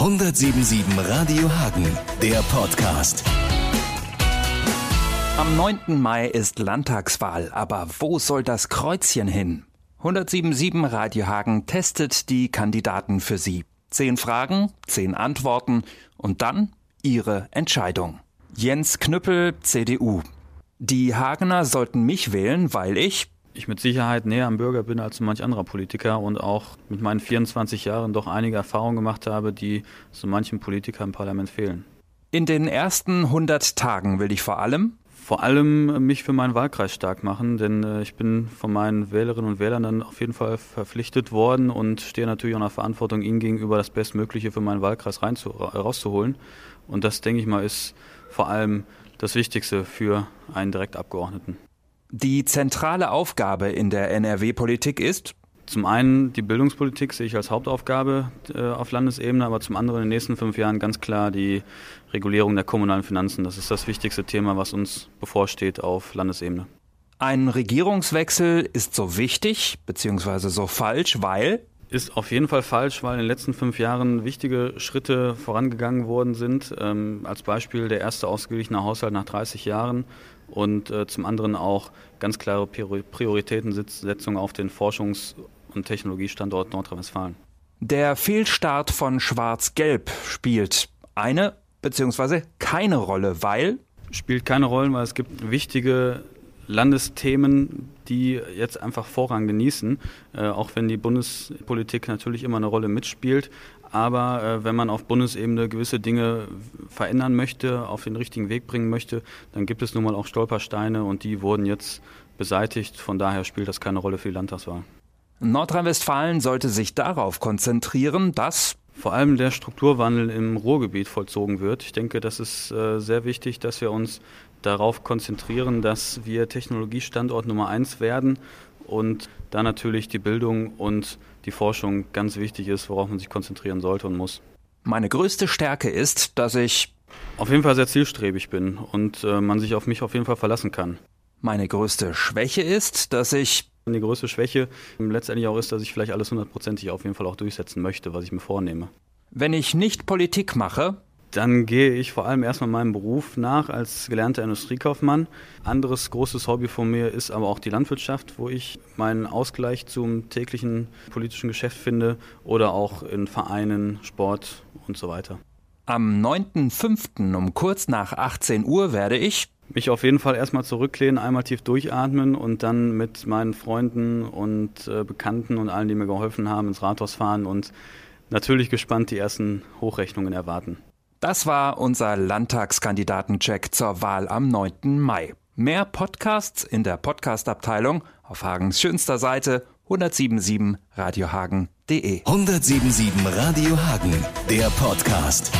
177 Radio Hagen, der Podcast. Am 9. Mai ist Landtagswahl, aber wo soll das Kreuzchen hin? 177 Radio Hagen testet die Kandidaten für Sie. Zehn Fragen, zehn Antworten und dann Ihre Entscheidung. Jens Knüppel, CDU. Die Hagener sollten mich wählen, weil ich ich mit Sicherheit näher am Bürger bin als so manch anderer Politiker und auch mit meinen 24 Jahren doch einige Erfahrungen gemacht habe, die so manchem Politiker im Parlament fehlen. In den ersten 100 Tagen will ich vor allem vor allem mich für meinen Wahlkreis stark machen, denn äh, ich bin von meinen Wählerinnen und Wählern dann auf jeden Fall verpflichtet worden und stehe natürlich auch in der Verantwortung, ihnen gegenüber das Bestmögliche für meinen Wahlkreis rein zu, rauszuholen. Und das, denke ich mal, ist vor allem das Wichtigste für einen Direktabgeordneten. Die zentrale Aufgabe in der NRW-Politik ist, zum einen die Bildungspolitik sehe ich als Hauptaufgabe äh, auf Landesebene, aber zum anderen in den nächsten fünf Jahren ganz klar die Regulierung der kommunalen Finanzen. Das ist das wichtigste Thema, was uns bevorsteht auf Landesebene. Ein Regierungswechsel ist so wichtig bzw. so falsch, weil ist auf jeden Fall falsch, weil in den letzten fünf Jahren wichtige Schritte vorangegangen worden sind. Ähm, als Beispiel der erste ausgeglichene Haushalt nach 30 Jahren und äh, zum anderen auch ganz klare Prioritätensetzung auf den Forschungs- und Technologiestandort Nordrhein-Westfalen. Der Fehlstart von Schwarz-Gelb spielt eine bzw. keine Rolle, weil spielt keine Rolle, weil es gibt wichtige Landesthemen, die jetzt einfach Vorrang genießen, äh, auch wenn die Bundespolitik natürlich immer eine Rolle mitspielt. Aber äh, wenn man auf Bundesebene gewisse Dinge verändern möchte, auf den richtigen Weg bringen möchte, dann gibt es nun mal auch Stolpersteine und die wurden jetzt beseitigt. Von daher spielt das keine Rolle für die Landtagswahl. Nordrhein-Westfalen sollte sich darauf konzentrieren, dass vor allem der Strukturwandel im Ruhrgebiet vollzogen wird. Ich denke, das ist äh, sehr wichtig, dass wir uns darauf konzentrieren, dass wir Technologiestandort Nummer eins werden und da natürlich die Bildung und die Forschung ganz wichtig ist, worauf man sich konzentrieren sollte und muss. Meine größte Stärke ist, dass ich auf jeden Fall sehr zielstrebig bin und äh, man sich auf mich auf jeden Fall verlassen kann. Meine größte Schwäche ist, dass ich die größte Schwäche letztendlich auch ist, dass ich vielleicht alles hundertprozentig auf jeden Fall auch durchsetzen möchte, was ich mir vornehme. Wenn ich nicht Politik mache, dann gehe ich vor allem erstmal meinem Beruf nach als gelernter Industriekaufmann. Anderes großes Hobby von mir ist aber auch die Landwirtschaft, wo ich meinen Ausgleich zum täglichen politischen Geschäft finde oder auch in Vereinen, Sport und so weiter. Am 9.5. um kurz nach 18 Uhr werde ich mich auf jeden Fall erstmal zurücklehnen, einmal tief durchatmen und dann mit meinen Freunden und äh, Bekannten und allen, die mir geholfen haben, ins Rathaus fahren und natürlich gespannt die ersten Hochrechnungen erwarten. Das war unser Landtagskandidatencheck zur Wahl am 9. Mai. Mehr Podcasts in der Podcastabteilung auf Hagens schönster Seite 1077radiohagen.de. 1077 Radio Hagen, der Podcast.